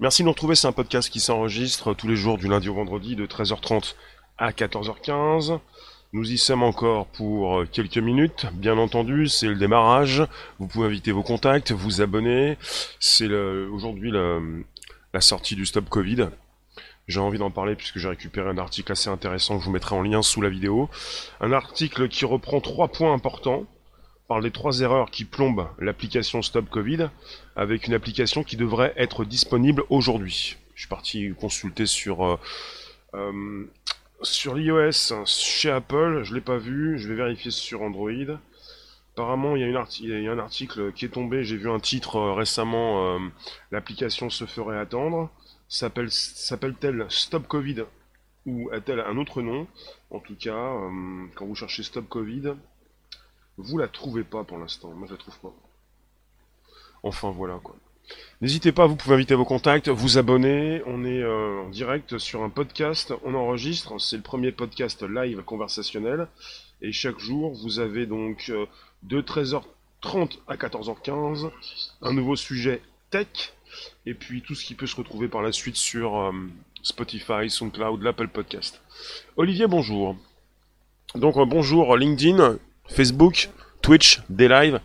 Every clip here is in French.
Merci de nous retrouver, c'est un podcast qui s'enregistre tous les jours du lundi au vendredi de 13h30 à 14h15. Nous y sommes encore pour quelques minutes, bien entendu, c'est le démarrage. Vous pouvez inviter vos contacts, vous abonner. C'est aujourd'hui la sortie du Stop Covid. J'ai envie d'en parler puisque j'ai récupéré un article assez intéressant que je vous mettrai en lien sous la vidéo. Un article qui reprend trois points importants parle des trois erreurs qui plombent l'application Stop Covid, avec une application qui devrait être disponible aujourd'hui. Je suis parti consulter sur euh, euh, sur l'iOS chez Apple, je l'ai pas vu, je vais vérifier sur Android. Apparemment, il y, a un article qui est tombé, j'ai vu un titre euh, récemment, l'application se ferait attendre. S'appelle-t-elle Stop Covid ou a-t-elle un autre nom? En tout cas, quand vous cherchez Stop Covid, vous la trouvez pas pour l'instant. Moi, je la trouve pas. Enfin, voilà, quoi. N'hésitez pas, vous pouvez inviter vos contacts, vous abonner. On est euh, en direct sur un podcast. On enregistre. C'est le premier podcast live conversationnel. Et chaque jour, vous avez donc euh, de 13h30 à 14h15 un nouveau sujet tech. Et puis tout ce qui peut se retrouver par la suite sur euh, Spotify, SoundCloud, l'Apple Podcast. Olivier, bonjour. Donc bonjour LinkedIn, Facebook, Twitch, des lives,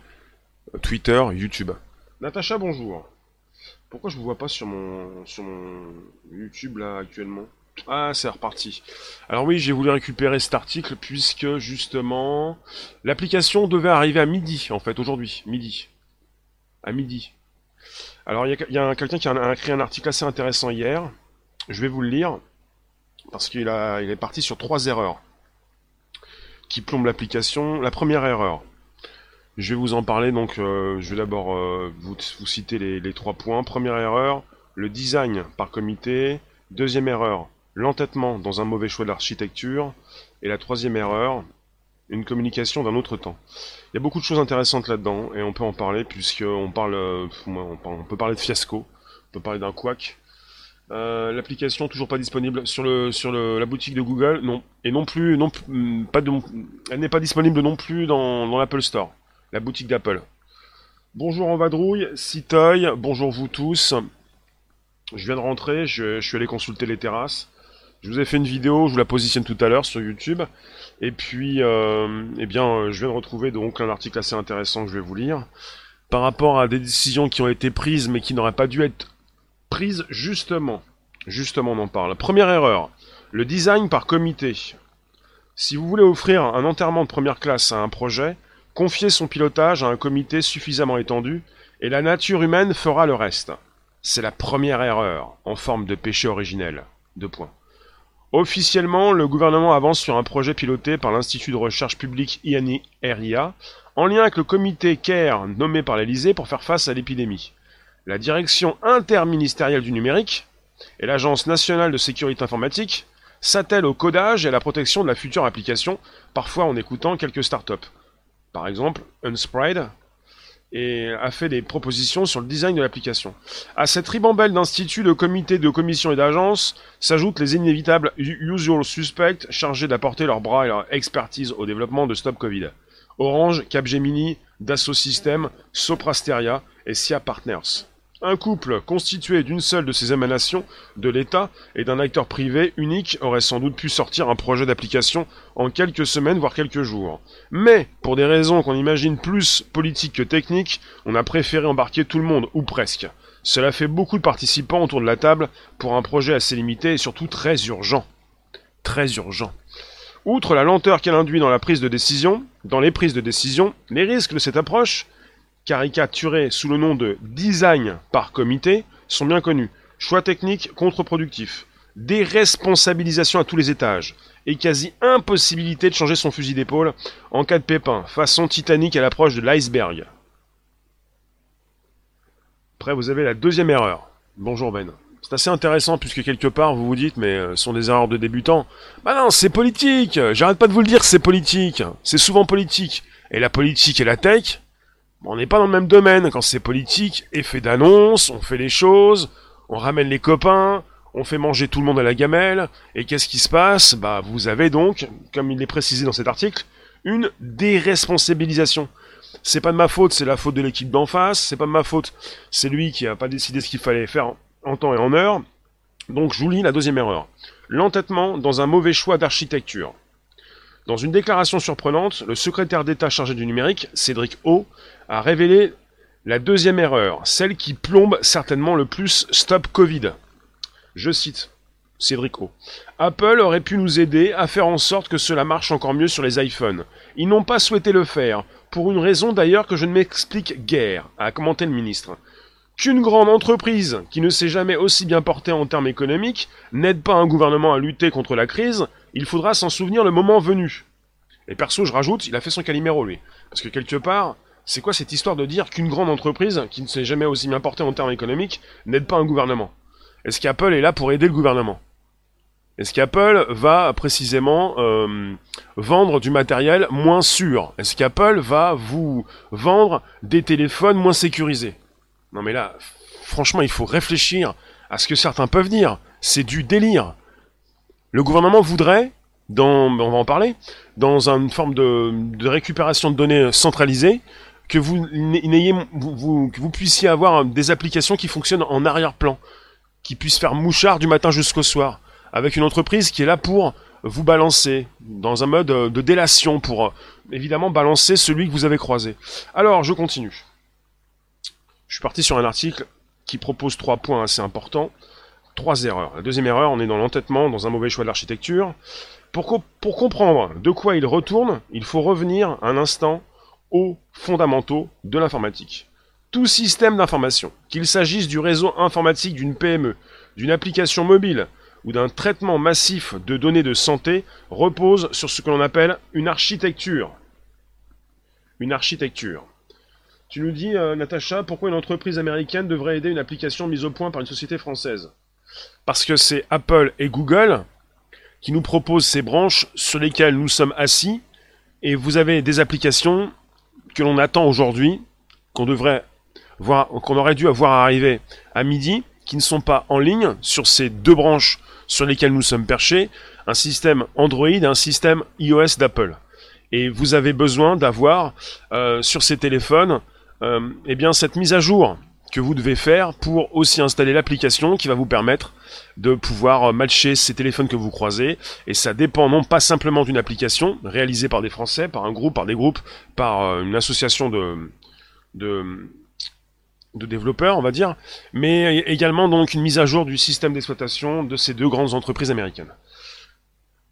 Twitter, YouTube. Natacha, bonjour. Pourquoi je vous vois pas sur mon, sur mon YouTube là actuellement? Ah, c'est reparti. Alors oui, j'ai voulu récupérer cet article puisque justement l'application devait arriver à midi en fait aujourd'hui, midi, à midi. Alors il y a, quelqu'un qui a écrit un article assez intéressant hier. Je vais vous le lire parce qu'il a, il est parti sur trois erreurs qui plombe l'application. La première erreur, je vais vous en parler, donc euh, je vais d'abord euh, vous, citer les, trois points. Première erreur, le design par comité. Deuxième erreur, l'entêtement dans un mauvais choix d'architecture. Et la troisième erreur, une communication d'un autre temps. Il y a beaucoup de choses intéressantes là-dedans, et on peut en parler, puisqu'on parle, euh, on peut parler de fiasco, on peut parler d'un couac, euh, l'application toujours pas disponible sur le sur le, la boutique de Google, non. Et non plus, non mm, pas elle n'est pas disponible non plus dans, l'Apple Store, la boutique d'Apple. Bonjour en vadrouille, Citoy, bonjour vous tous. Je viens de rentrer, je, je, suis allé consulter les terrasses. Je vous ai fait une vidéo, je vous la positionne tout à l'heure sur YouTube. Et puis, euh, eh bien, je viens de retrouver donc un article assez intéressant que je vais vous lire par rapport à des décisions qui ont été prises mais qui n'auraient pas dû être prise justement. Justement, on en parle. Première erreur, le design par comité. Si vous voulez offrir un enterrement de première classe à un projet, confiez son pilotage à un comité suffisamment étendu, et la nature humaine fera le reste. C'est la première erreur, en forme de péché originel. Deux points. Officiellement, le gouvernement avance sur un projet piloté par l'Institut de recherche publique INI-RIA, en lien avec le comité CARE nommé par l'Elysée pour faire face à l'épidémie la direction interministérielle du numérique et l'Agence nationale de sécurité informatique s'attellent au codage et à la protection de la future application, parfois en écoutant quelques startups. Par exemple, Unspride et a fait des propositions sur le design de l'application. À cette ribambelle d'instituts, de comités, de commissions et d'agences s'ajoutent les inévitables usual suspects chargés d'apporter leur bras et leur expertise au développement de Stop Covid. Orange, Capgemini, Dassault Systèmes, Soprasteria et SIA Partners. Un couple constitué d'une seule de ces émanations de l'État et d'un acteur privé unique aurait sans doute pu sortir un projet d'application en quelques semaines voire quelques jours. Mais, pour des raisons qu'on imagine plus politiques que techniques, on a préféré embarquer tout le monde, ou presque. Cela fait beaucoup de participants autour de la table pour un projet assez limité et surtout très urgent. Très urgent. Outre la lenteur qu'elle induit dans la prise de décision, dans les prises de décision, les risques de cette approche caricaturés sous le nom de design par comité, sont bien connus. Choix techniques contre-productifs, déresponsabilisation à tous les étages, et quasi impossibilité de changer son fusil d'épaule en cas de pépin, façon Titanic à l'approche de l'iceberg. Après, vous avez la deuxième erreur. Bonjour Ben. C'est assez intéressant puisque quelque part vous vous dites mais euh, ce sont des erreurs de débutants. Bah non, c'est politique. J'arrête pas de vous le dire, c'est politique. C'est souvent politique. Et la politique et la tech, on n'est pas dans le même domaine. Quand c'est politique, effet d'annonce, on fait les choses, on ramène les copains, on fait manger tout le monde à la gamelle, et qu'est-ce qui se passe? Bah, vous avez donc, comme il est précisé dans cet article, une déresponsabilisation. C'est pas de ma faute, c'est la faute de l'équipe d'en face, c'est pas de ma faute, c'est lui qui a pas décidé ce qu'il fallait faire en temps et en heure. Donc je vous lis la deuxième erreur. L'entêtement dans un mauvais choix d'architecture. Dans une déclaration surprenante, le secrétaire d'État chargé du numérique, Cédric O, a révélé la deuxième erreur, celle qui plombe certainement le plus Stop Covid. Je cite Cédric O. Apple aurait pu nous aider à faire en sorte que cela marche encore mieux sur les iPhones. Ils n'ont pas souhaité le faire, pour une raison d'ailleurs que je ne m'explique guère, a commenté le ministre. Qu'une grande entreprise, qui ne s'est jamais aussi bien portée en termes économiques, n'aide pas un gouvernement à lutter contre la crise, il faudra s'en souvenir le moment venu. Et perso, je rajoute, il a fait son caliméro, lui. Parce que quelque part, c'est quoi cette histoire de dire qu'une grande entreprise, qui ne s'est jamais aussi bien portée en termes économiques, n'aide pas un gouvernement? Est-ce qu'Apple est là pour aider le gouvernement? Est-ce qu'Apple va précisément euh, vendre du matériel moins sûr? Est-ce qu'Apple va vous vendre des téléphones moins sécurisés? Non mais là, franchement, il faut réfléchir à ce que certains peuvent dire. C'est du délire. Le gouvernement voudrait, on va en parler, dans une forme de, récupération de données centralisée, que vous, que vous puissiez avoir des applications qui fonctionnent en arrière-plan, qui puissent faire mouchard du matin jusqu'au soir avec une entreprise qui est là pour vous balancer dans un mode de délation pour évidemment balancer celui que vous avez croisé. Alors, je continue. Je suis parti sur un article qui propose trois points assez importants, trois erreurs. La deuxième erreur, on est dans l'entêtement, dans un mauvais choix d'architecture. Pour, pour comprendre de quoi il retourne, il faut revenir un instant aux fondamentaux de l'informatique. Tout système d'information, qu'il s'agisse du réseau informatique d'une PME, d'une application mobile, ou d'un traitement massif de données de santé repose sur ce que l'on appelle une architecture. Une architecture. Tu nous dis, euh, Natacha, pourquoi une entreprise américaine devrait aider une application mise au point par une société française? Parce que c'est Apple et Google qui nous proposent ces branches sur lesquelles nous sommes assis, et vous avez des applications que l'on attend aujourd'hui, qu'on devrait voir, qu'on aurait dû avoir arriver à midi, qui ne sont pas en ligne sur ces deux branches sur lesquels nous sommes perchés, un système Android et un système iOS d'Apple. Et vous avez besoin d'avoir euh, sur ces téléphones euh, eh cette mise à jour que vous devez faire pour aussi installer l'application qui va vous permettre de pouvoir euh, matcher ces téléphones que vous croisez. Et ça dépend non pas simplement d'une application réalisée par des Français, par un groupe, par des groupes, par une association de, de, de développeurs, on va dire, mais également donc une mise à jour du système d'exploitation de ces deux grandes entreprises américaines.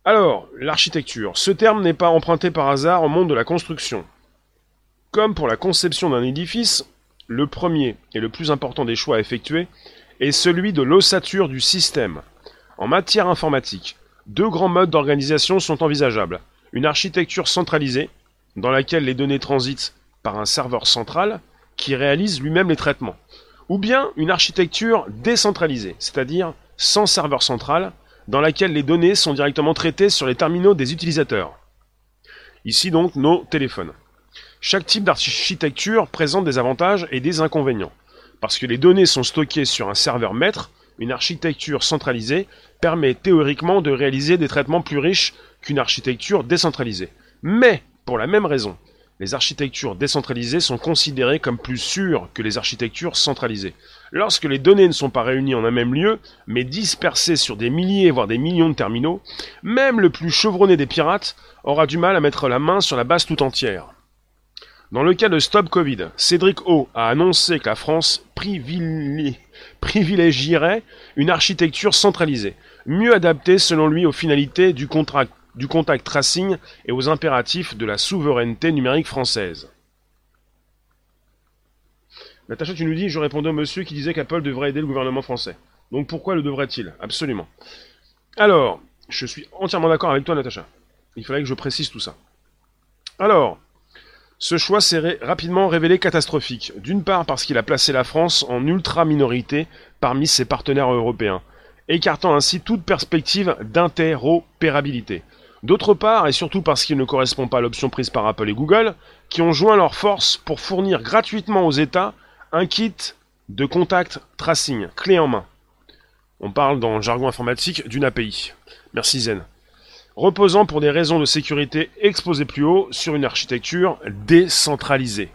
Alors, l'architecture. Ce terme n'est pas emprunté par hasard au monde de la construction. Comme pour la conception d'un édifice, le premier et le plus important des choix à effectuer est celui de l'ossature du système. En matière informatique, deux grands modes d'organisation sont envisageables. Une architecture centralisée, dans laquelle les données transitent par un serveur central, qui réalise lui-même les traitements. Ou bien une architecture décentralisée, c'est-à-dire sans serveur central, dans laquelle les données sont directement traitées sur les terminaux des utilisateurs. Ici donc nos téléphones. Chaque type d'architecture présente des avantages et des inconvénients. Parce que les données sont stockées sur un serveur maître, une architecture centralisée permet théoriquement de réaliser des traitements plus riches qu'une architecture décentralisée. Mais, pour la même raison, les architectures décentralisées sont considérées comme plus sûres que les architectures centralisées. Lorsque les données ne sont pas réunies en un même lieu, mais dispersées sur des milliers voire des millions de terminaux, même le plus chevronné des pirates aura du mal à mettre la main sur la base tout entière. Dans le cas de Stop Covid, Cédric O a annoncé que la France privilégierait une architecture centralisée, mieux adaptée selon lui aux finalités du contact tracing et aux impératifs de la souveraineté numérique française. Natacha, tu nous dis, je répondais au monsieur qui disait qu'Apple devrait aider le gouvernement français. Donc pourquoi le devrait-il? Absolument. Alors, je suis entièrement d'accord avec toi, Natacha. Il fallait que je précise tout ça. Alors, ce choix s'est rapidement révélé catastrophique. D'une part parce qu'il a placé la France en ultra-minorité parmi ses partenaires européens, écartant ainsi toute perspective d'interopérabilité. D'autre part, et surtout parce qu'il ne correspond pas à l'option prise par Apple et Google, qui ont joint leurs forces pour fournir gratuitement aux États un kit de contact tracing, clé en main. On parle dans le jargon informatique d'une API. Merci Zen. Reposant pour des raisons de sécurité exposées plus haut sur une architecture décentralisée.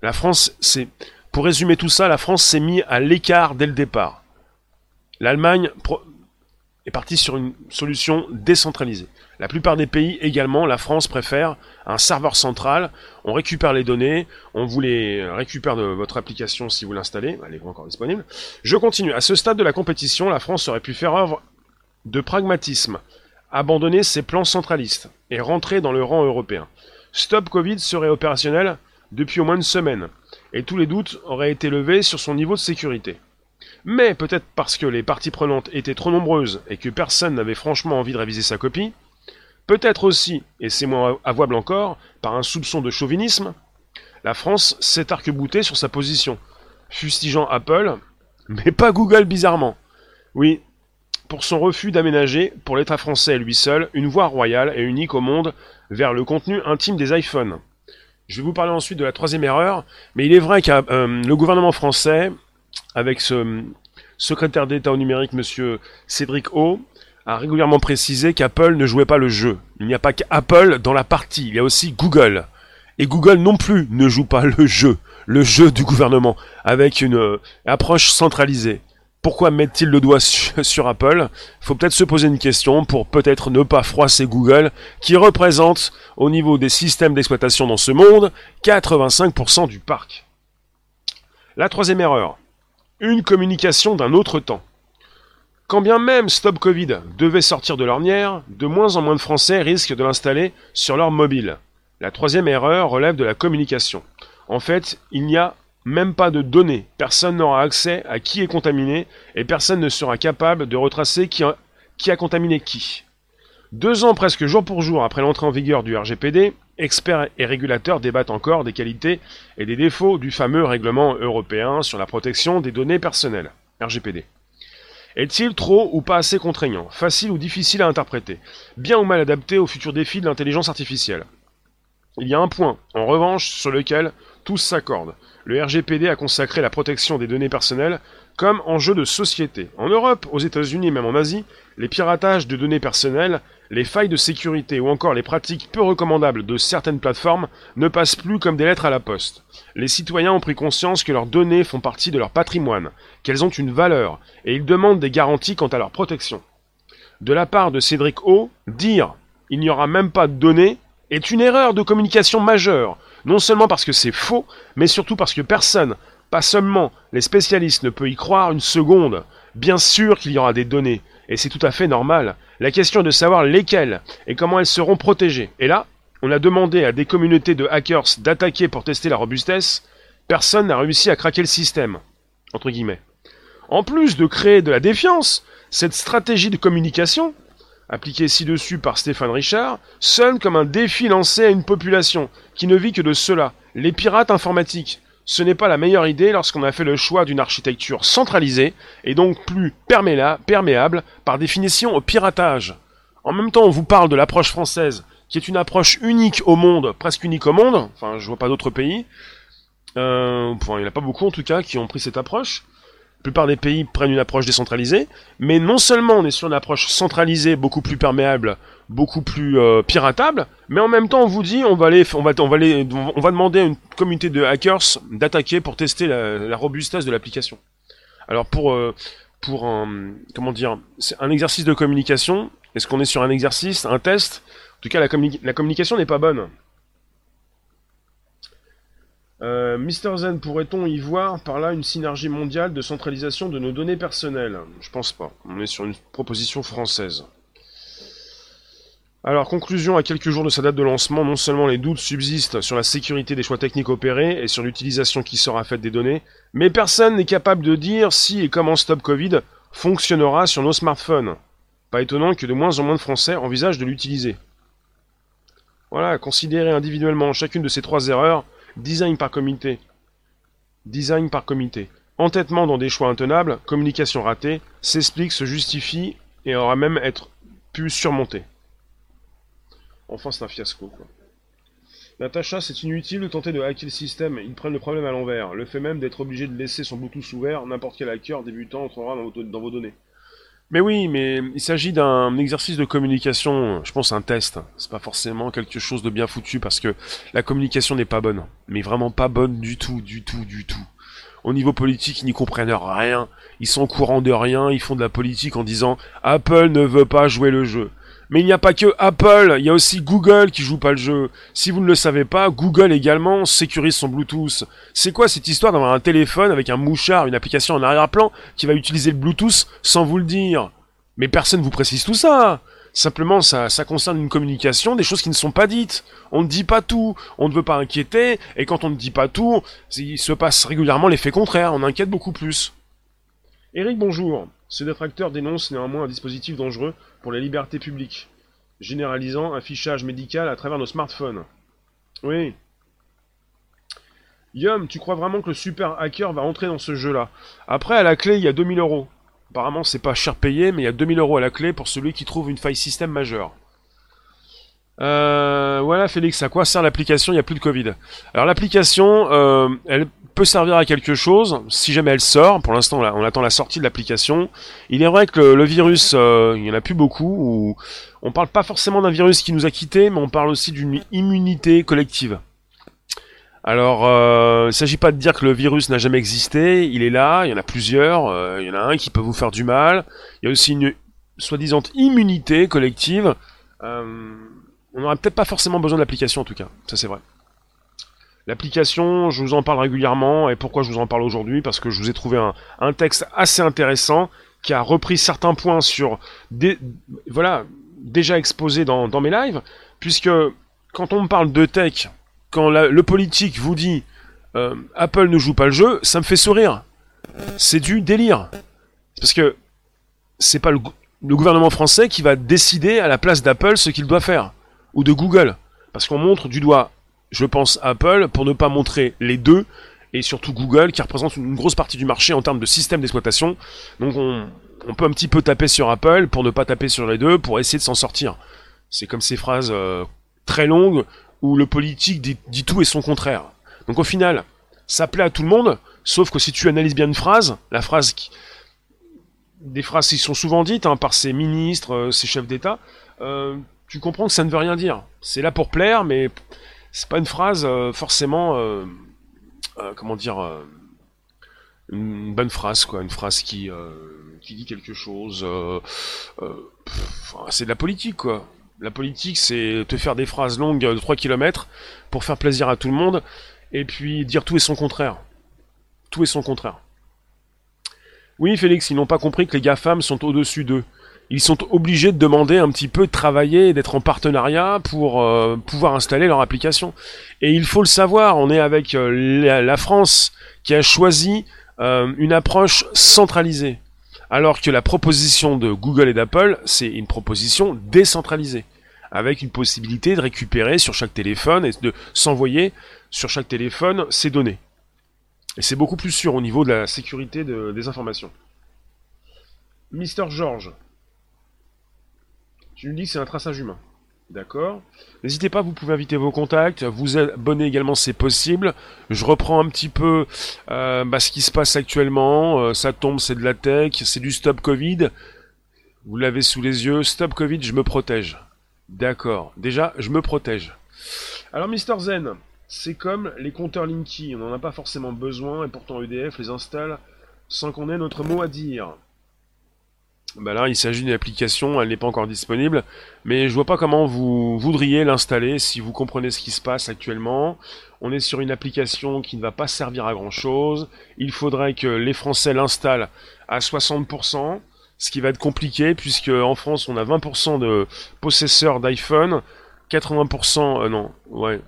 La France, c'est Pour résumer tout ça, la France s'est mise à l'écart dès le départ. L'Allemagne est partie sur une solution décentralisée. La plupart des pays également, la France préfère un serveur central. On récupère les données, on vous les récupère de votre application si vous l'installez. Elle est encore disponible. Je continue. À ce stade de la compétition, la France aurait pu faire œuvre de pragmatisme, abandonner ses plans centralistes et rentrer dans le rang européen. Stop Covid serait opérationnel depuis au moins une semaine, et tous les doutes auraient été levés sur son niveau de sécurité. Mais peut-être parce que les parties prenantes étaient trop nombreuses et que personne n'avait franchement envie de réviser sa copie, peut-être aussi, et c'est moins avouable encore, par un soupçon de chauvinisme, la France s'est arc-boutée sur sa position, fustigeant Apple, mais pas Google bizarrement. Oui, pour son refus d'aménager, pour l'État français lui seul, une voie royale et unique au monde vers le contenu intime des iPhones. Je vais vous parler ensuite de la troisième erreur, mais il est vrai que euh, le gouvernement français, avec ce euh, secrétaire d'État au numérique, monsieur Cédric O, a régulièrement précisé qu'Apple ne jouait pas le jeu. Il n'y a pas qu'Apple dans la partie, il y a aussi Google. Et Google non plus ne joue pas le jeu, le jeu du gouvernement, avec une euh, approche centralisée. Pourquoi met-il le doigt sur Apple? Faut peut-être se poser une question pour peut-être ne pas froisser Google, qui représente, au niveau des systèmes d'exploitation dans ce monde, 85% du parc. La troisième erreur. Une communication d'un autre temps. Quand bien même Stop Covid devait sortir de l'ornière, de moins en moins de Français risquent de l'installer sur leur mobile. La troisième erreur relève de la communication. En fait, il n'y a même pas de données. Personne n'aura accès à qui est contaminé et personne ne sera capable de retracer qui a, contaminé qui. Deux ans presque jour pour jour après l'entrée en vigueur du RGPD, experts et régulateurs débattent encore des qualités et des défauts du fameux règlement européen sur la protection des données personnelles, RGPD. Est-il trop ou pas assez contraignant, facile ou difficile à interpréter, bien ou mal adapté aux futurs défis de l'intelligence artificielle? Il y a un point, en revanche, sur lequel tous s'accordent le RGPD a consacré la protection des données personnelles comme enjeu de société. En Europe, aux États-Unis et même en Asie, les piratages de données personnelles, les failles de sécurité ou encore les pratiques peu recommandables de certaines plateformes ne passent plus comme des lettres à la poste. Les citoyens ont pris conscience que leurs données font partie de leur patrimoine, qu'elles ont une valeur, et ils demandent des garanties quant à leur protection. De la part de Cédric O, dire il n'y aura même pas de données est une erreur de communication majeure, non seulement parce que c'est faux, mais surtout parce que personne, pas seulement les spécialistes, ne peut y croire une seconde. Bien sûr qu'il y aura des données, et c'est tout à fait normal. La question est de savoir lesquelles et comment elles seront protégées. Et là, on a demandé à des communautés de hackers d'attaquer pour tester la robustesse, personne n'a réussi à craquer le système. En plus de créer de la défiance, cette stratégie de communication, appliqué ci-dessus par Stéphane Richard, sonne comme un défi lancé à une population qui ne vit que de cela, les pirates informatiques. Ce n'est pas la meilleure idée lorsqu'on a fait le choix d'une architecture centralisée et donc plus perméable par définition au piratage. En même temps, on vous parle de l'approche française, qui est une approche unique au monde, presque unique au monde, enfin je vois pas d'autres pays, euh, il n'y en a pas beaucoup en tout cas qui ont pris cette approche, plupart des pays prennent une approche décentralisée, mais non seulement on est sur une approche centralisée, beaucoup plus perméable, beaucoup plus euh, piratable, mais en même temps on vous dit on va aller, on va, on va demander à une communauté de hackers d'attaquer pour tester la, robustesse de l'application. Alors pour euh, pour un comment dire, un exercice de communication. Est-ce qu'on est sur un exercice, un test? En tout cas, la, la communication n'est pas bonne. Euh, Mister Zen, pourrait-on y voir par là une synergie mondiale de centralisation de nos données personnelles? Je pense pas. On est sur une proposition française. Alors, conclusion, à quelques jours de sa date de lancement, non seulement les doutes subsistent sur la sécurité des choix techniques opérés et sur l'utilisation qui sera faite des données, mais personne n'est capable de dire si et comment Stop Covid fonctionnera sur nos smartphones. Pas étonnant que de moins en moins de Français envisagent de l'utiliser. Voilà, considérer individuellement chacune de ces trois erreurs Design par comité. Design par comité. Entêtement dans des choix intenables, communication ratée, s'explique, se justifie et aura même être pu surmonter. Enfin, c'est un fiasco, quoi. Natacha, c'est inutile de tenter de hacker le système, ils prennent le problème à l'envers. Le fait même d'être obligé de laisser son Bluetooth ouvert, n'importe quel hacker débutant entrera dans vos données. Mais oui, mais il s'agit d'un exercice de communication, je pense un test. C'est pas forcément quelque chose de bien foutu parce que la communication n'est pas bonne. Mais vraiment pas bonne du tout, du tout, du tout. au niveau politique, ils n'y comprennent rien. Ils sont au courant de rien, ils font de la politique en disant Apple ne veut pas jouer le jeu. Mais il n'y a pas que Apple, il y a aussi Google qui joue pas le jeu. Si vous ne le savez pas, Google également sécurise son Bluetooth. C'est quoi cette histoire d'avoir un téléphone avec un mouchard, une application en arrière-plan qui va utiliser le Bluetooth sans vous le dire? Mais personne vous précise tout ça. Simplement, ça, ça concerne une communication, des choses qui ne sont pas dites. On ne dit pas tout, on ne veut pas inquiéter, et quand on ne dit pas tout, il se passe régulièrement l'effet contraire, on inquiète beaucoup plus. Eric, bonjour. Ces détracteurs dénoncent néanmoins un dispositif dangereux pour la liberté publique, généralisant un fichage médical à travers nos smartphones. Oui. Yum, tu crois vraiment que le super hacker va entrer dans ce jeu-là? Après, à la clé, il y a 2000 euros. Apparemment, c'est pas cher payé, mais il y a 2000 euros à la clé pour celui qui trouve une faille système majeure. Euh, voilà, Félix, à quoi sert l'application? Il n'y a plus de Covid. Alors, l'application, euh, elle peut servir à quelque chose, si jamais elle sort. Pour l'instant, on attend la sortie de l'application. Il est vrai que le, virus, euh, il n'y en a plus beaucoup. Ou on parle pas forcément d'un virus qui nous a quittés, mais on parle aussi d'une immunité collective. Alors, euh, il ne s'agit pas de dire que le virus n'a jamais existé, il est là, il y en a plusieurs, euh, il y en a un qui peut vous faire du mal, il y a aussi une soi-disant immunité collective. On n'aurait peut-être pas forcément besoin de l'application en tout cas, ça c'est vrai. L'application, je vous en parle régulièrement, et pourquoi je vous en parle aujourd'hui Parce que je vous ai trouvé un, texte assez intéressant qui a repris certains points sur voilà, déjà exposés dans, dans mes lives, puisque quand on me parle de tech, quand le politique vous dit euh, Apple ne joue pas le jeu, ça me fait sourire. C'est du délire. Parce que c'est pas le, gouvernement français qui va décider à la place d'Apple ce qu'il doit faire. Ou de Google. Parce qu'on montre du doigt, je pense, Apple pour ne pas montrer les deux. Et surtout Google qui représente une grosse partie du marché en termes de système d'exploitation. Donc on, peut un petit peu taper sur Apple pour ne pas taper sur les deux pour essayer de s'en sortir. C'est comme ces phrases euh, très longues où le politique dit, tout et son contraire. Donc au final, ça plaît à tout le monde, sauf que si tu analyses bien une phrase, la phrase qui... Des phrases qui sont souvent dites hein, par ces ministres, euh, ces chefs d'État, euh, tu comprends que ça ne veut rien dire. C'est là pour plaire, mais c'est pas une phrase euh, forcément, comment dire, une bonne phrase, quoi, une phrase qui, qui dit quelque chose. c'est de la politique, quoi. La politique, c'est te faire des phrases longues de 3 km pour faire plaisir à tout le monde, et puis dire tout et son contraire. Tout et son contraire. Oui, Félix, ils n'ont pas compris que les GAFAM sont au-dessus d'eux. Ils sont obligés de demander un petit peu de travailler, d'être en partenariat pour euh, pouvoir installer leur application. Et il faut le savoir, on est avec euh, la, France qui a choisi euh, une approche centralisée. Alors que la proposition de Google et d'Apple, c'est une proposition décentralisée, avec une possibilité de récupérer sur chaque téléphone et de s'envoyer sur chaque téléphone ces données. Et c'est beaucoup plus sûr au niveau de la sécurité des informations. Mister George, tu nous dis que c'est un traçage humain. D'accord? N'hésitez pas, vous pouvez inviter vos contacts, vous abonner également, c'est possible. Je reprends un petit peu euh, bah, ce qui se passe actuellement. Euh, ça tombe, c'est de la tech, c'est du stop Covid. Vous l'avez sous les yeux. Stop Covid, je me protège. D'accord. Déjà, je me protège. Alors, Mister Zen, c'est comme les compteurs Linky. On n'en a pas forcément besoin et pourtant EDF les installe sans qu'on ait notre mot à dire. Bah là, il s'agit d'une application, elle n'est pas encore disponible, mais je vois pas comment vous voudriez l'installer si vous comprenez ce qui se passe actuellement. On est sur une application qui ne va pas servir à grand chose. Il faudrait que les Français l'installent à 60%, ce qui va être compliqué puisque en France on a 20% de possesseurs d'iPhone, 80%, euh, non, ouais,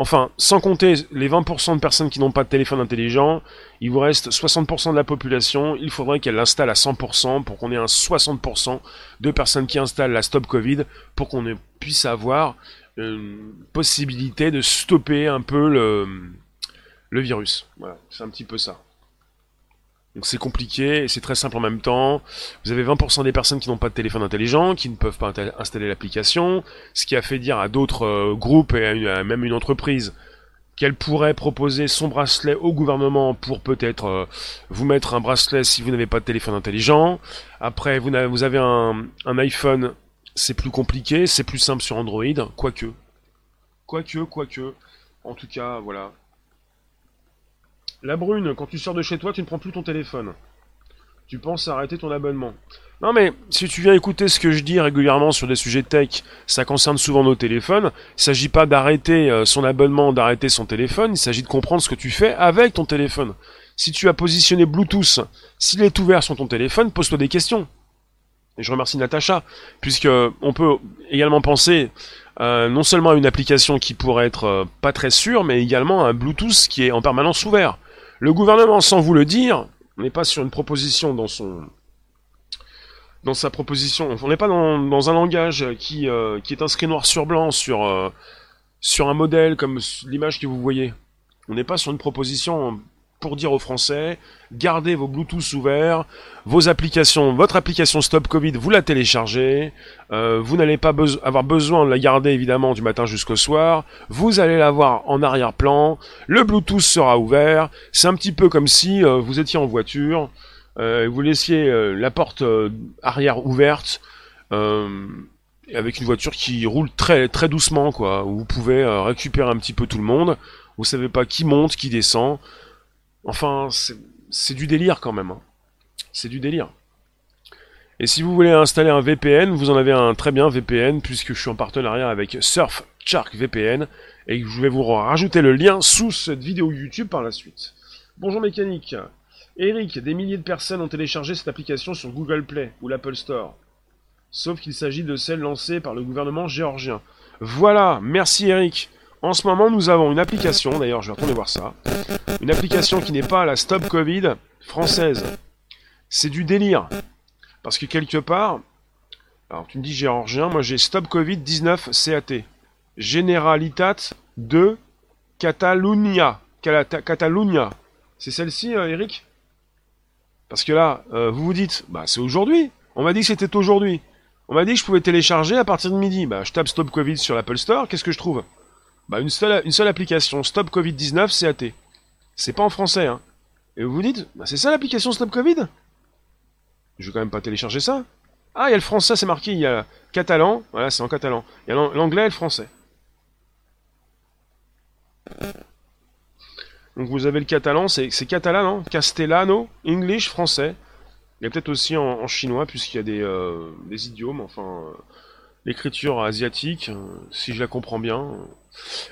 Enfin, sans compter les 20% de personnes qui n'ont pas de téléphone intelligent, il vous reste 60% de la population. Il faudrait qu'elle l'installe à 100% pour qu'on ait un 60% de personnes qui installent la Stop Covid pour qu'on puisse avoir une possibilité de stopper un peu le, le virus. Voilà, c'est un petit peu ça. Donc c'est compliqué et c'est très simple en même temps. Vous avez 20% des personnes qui n'ont pas de téléphone intelligent, qui ne peuvent pas installer l'application, ce qui a fait dire à d'autres euh, groupes et à, même une entreprise qu'elle pourrait proposer son bracelet au gouvernement pour peut-être euh, vous mettre un bracelet si vous n'avez pas de téléphone intelligent. Après, vous, avez, un, un iPhone, c'est plus compliqué, c'est plus simple sur Android, quoique. Quoique, quoique. En tout cas, voilà. La brune, quand tu sors de chez toi, tu ne prends plus ton téléphone. Tu penses arrêter ton abonnement. Non mais, si tu viens écouter ce que je dis régulièrement sur des sujets tech, ça concerne souvent nos téléphones. Il s'agit pas d'arrêter euh, son abonnement, d'arrêter son téléphone, il s'agit de comprendre ce que tu fais avec ton téléphone. Si tu as positionné Bluetooth, s'il est ouvert sur ton téléphone, pose-toi des questions. Et je remercie Natacha, puisque on peut également penser euh, non seulement à une application qui pourrait être euh, pas très sûre, mais également à un Bluetooth qui est en permanence ouvert. Le gouvernement, sans vous le dire, on n'est pas sur une proposition dans son dans sa proposition. On n'est pas dans, un langage qui, euh, qui est inscrit noir sur blanc sur, sur un modèle comme l'image que vous voyez. On n'est pas sur une proposition pour dire aux Français, gardez vos Bluetooth ouverts, vos applications, votre application Stop Covid, vous la téléchargez, euh, vous n'allez pas avoir besoin de la garder évidemment du matin jusqu'au soir, vous allez l'avoir en arrière-plan, le Bluetooth sera ouvert, c'est un petit peu comme si euh, vous étiez en voiture, euh, vous laissiez la porte arrière ouverte, avec une voiture qui roule très très doucement quoi, où vous pouvez récupérer un petit peu tout le monde, vous savez pas qui monte, qui descend, Enfin, c'est du délire quand même. Hein. C'est du délire. Et si vous voulez installer un VPN, vous en avez un très bien VPN, puisque je suis en partenariat avec Surfshark VPN, et je vais vous rajouter le lien sous cette vidéo YouTube par la suite. Bonjour mécanique. Eric, des milliers de personnes ont téléchargé cette application sur Google Play ou l'Apple Store. Sauf qu'il s'agit de celle lancée par le gouvernement géorgien. Voilà, merci Eric. En ce moment, nous avons une application, d'ailleurs, je vais retourner voir ça. Une application qui n'est pas la Stop Covid française. C'est du délire. Parce que quelque part, alors tu me dis géorgien, moi j'ai Stop Covid 19 CAT. Generalitat de Catalunya. Catalunya. C'est celle-ci, euh, Eric? Parce que là, euh, vous vous dites, bah c'est aujourd'hui. On m'a dit que c'était aujourd'hui. On m'a dit que je pouvais télécharger à partir de midi. Bah je tape Stop Covid sur l'Apple Store, qu'est-ce que je trouve? Bah une seule, application, Stop Covid-19 CAT. C'est pas en français, hein. Et vous vous dites, bah c'est ça l'application Stop Covid? Je vais quand même pas télécharger ça. Ah, il y a le français, c'est marqué, il y a catalan, voilà, c'est en catalan. Il y a l'anglais et le français. Donc vous avez le catalan, c'est catalan, non? Castellano, English, français. Il y a peut-être aussi en, chinois, puisqu'il y a des, euh, des idiomes, enfin... Euh, l'écriture asiatique, euh, si je la comprends bien.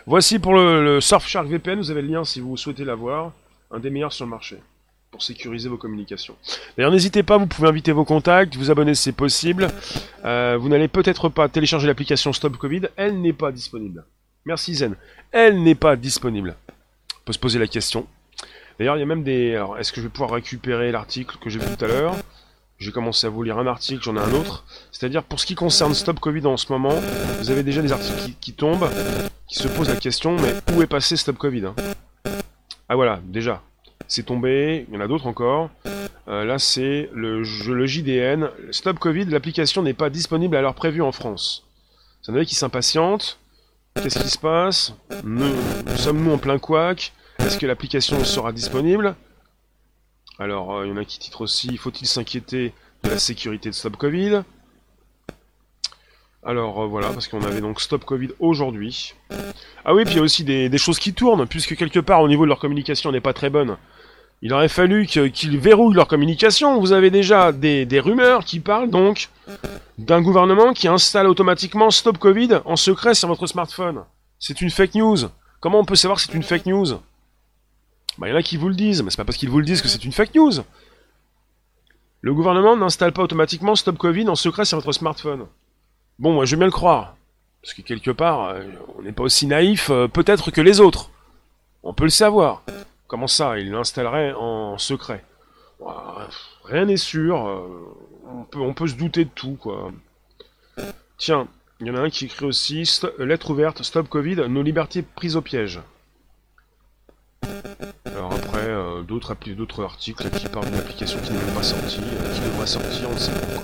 Voici pour le, Surfshark VPN, vous avez le lien si vous souhaitez l'avoir, un des meilleurs sur le marché pour sécuriser vos communications. D'ailleurs, n'hésitez pas, vous pouvez inviter vos contacts, vous abonner si c'est possible. Euh, vous n'allez peut-être pas télécharger l'application Stop Covid, elle n'est pas disponible. Merci Zen. Elle n'est pas disponible. On peut se poser la question. D'ailleurs, il y a même des... Alors, est-ce que je vais pouvoir récupérer l'article que j'ai vu tout à l'heure? J'ai commencé à vous lire un article, j'en ai un autre. C'est-à-dire, pour ce qui concerne Stop Covid en ce moment, vous avez déjà des articles qui, tombent, qui se posent la question, mais où est passé Stop Covid hein? Ah voilà, déjà, c'est tombé, il y en a d'autres encore. Euh, là, c'est le, le JDN. Stop Covid, l'application n'est pas disponible à l'heure prévue en France. Ça dire qui s'impatiente. Qu'est-ce qui se passe? Nous, sommes-nous en plein couac Est-ce que l'application sera disponible? Alors, euh, il y en a qui titrent aussi Faut-il s'inquiéter de la sécurité de Stop Covid? Alors euh, voilà, parce qu'on avait donc Stop Covid aujourd'hui. Ah oui, puis il y a aussi des, choses qui tournent, puisque quelque part au niveau de leur communication n'est pas très bonne. Il aurait fallu qu'ils verrouillent leur communication. Vous avez déjà des, rumeurs qui parlent donc d'un gouvernement qui installe automatiquement Stop Covid en secret sur votre smartphone. C'est une fake news. Comment on peut savoir que c'est une fake news? Bah, il y en a qui vous le disent, mais c'est pas parce qu'ils vous le disent que c'est une fake news. Le gouvernement n'installe pas automatiquement Stop Covid en secret sur votre smartphone. Bon, moi je veux bien le croire. Parce que quelque part, euh, on n'est pas aussi naïf euh, peut-être que les autres. On peut le savoir. Comment ça, il l'installerait en secret? Rien n'est sûr. Euh, on, peut, on peut se douter de tout, quoi. Tiens, il y en a un qui écrit aussi Lettre ouverte, Stop Covid, nos libertés prises au piège. Alors après, euh, d'autres d'autres articles qui parlent d'une application qui n'est même pas sortie, euh, qui devrait sortir, on ne sait pas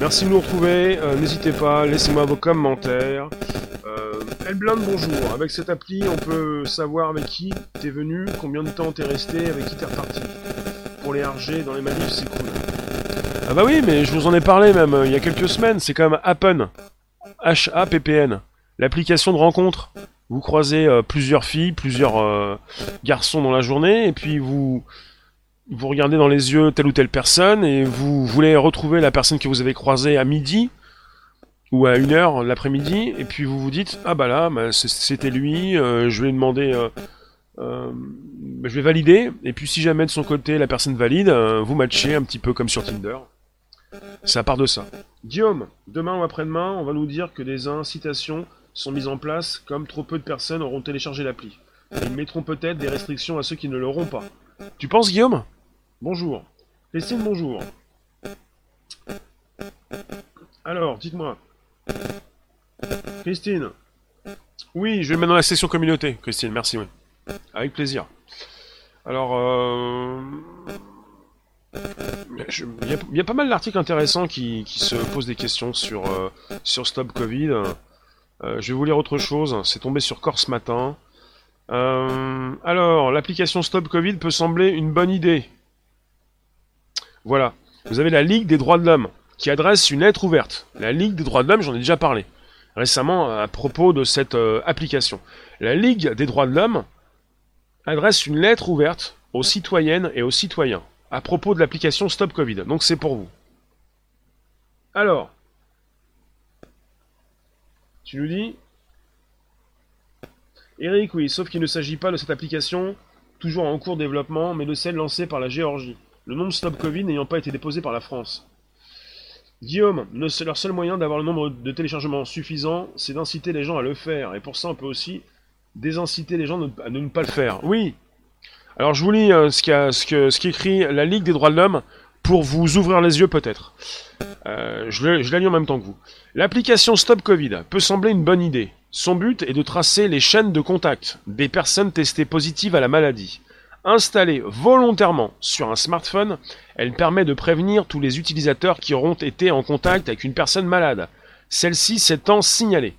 Merci de nous retrouver, euh, n'hésitez pas, laissez-moi vos commentaires. Elblind, bonjour. Avec cette appli, on peut savoir avec qui t'es venu, combien de temps t'es resté, avec qui t'es reparti. Pour les RG dans les manifs, c'est cool. Ah bah oui, mais je vous en ai parlé même il y a quelques semaines, c'est quand même Happen. H-A-P-P-N. L'application de rencontre. Vous croisez euh, plusieurs filles, plusieurs euh, garçons dans la journée, et puis vous vous regardez dans les yeux telle ou telle personne, et vous voulez retrouver la personne que vous avez croisée à midi ou à une heure l'après-midi, et puis vous vous dites ah bah là bah, c'était lui, euh, je vais demander, bah, je vais valider, et puis si jamais de son côté la personne valide, vous matchez un petit peu comme sur Tinder. Ça part de ça. Guillaume, demain ou après-demain, on va nous dire que des incitations sont mises en place comme trop peu de personnes auront téléchargé l'appli. ils mettront peut-être des restrictions à ceux qui ne l'auront pas. Tu penses, Guillaume? Bonjour. Christine, bonjour. Alors, dites-moi. Christine. Oui, je vais dans la session communauté, Christine, merci. Avec plaisir. Alors, euh... Il y, a pas mal d'articles intéressants qui, se posent des questions sur, euh, sur Stop Covid. Euh, je vais vous lire autre chose. C'est tombé sur Corse matin. Euh, alors, l'application Stop Covid peut sembler une bonne idée. Voilà. Vous avez la Ligue des droits de l'homme qui adresse une lettre ouverte. La Ligue des droits de l'homme, j'en ai déjà parlé récemment à propos de cette application. La Ligue des droits de l'homme adresse une lettre ouverte aux citoyennes et aux citoyens à propos de l'application Stop Covid. Donc c'est pour vous. Alors, nous dis Eric, oui, sauf qu'il ne s'agit pas de cette application, toujours en cours de développement, mais de celle lancée par la Géorgie, le nom Stop Covid n'ayant pas été déposé par la France. Guillaume, leur seul moyen d'avoir le nombre de téléchargements suffisant, c'est d'inciter les gens à le faire, et pour ça on peut aussi désinciter les gens à ne pas le faire. Oui, alors je vous lis euh, ce qu'écrit la Ligue des droits de l'homme pour vous ouvrir les yeux peut-être. Euh, je, je la lis en même temps que vous. L'application Stop Covid peut sembler une bonne idée. Son but est de tracer les chaînes de contact des personnes testées positives à la maladie. Installée volontairement sur un smartphone, elle permet de prévenir tous les utilisateurs qui auront été en contact avec une personne malade, celle-ci s'étant signalée.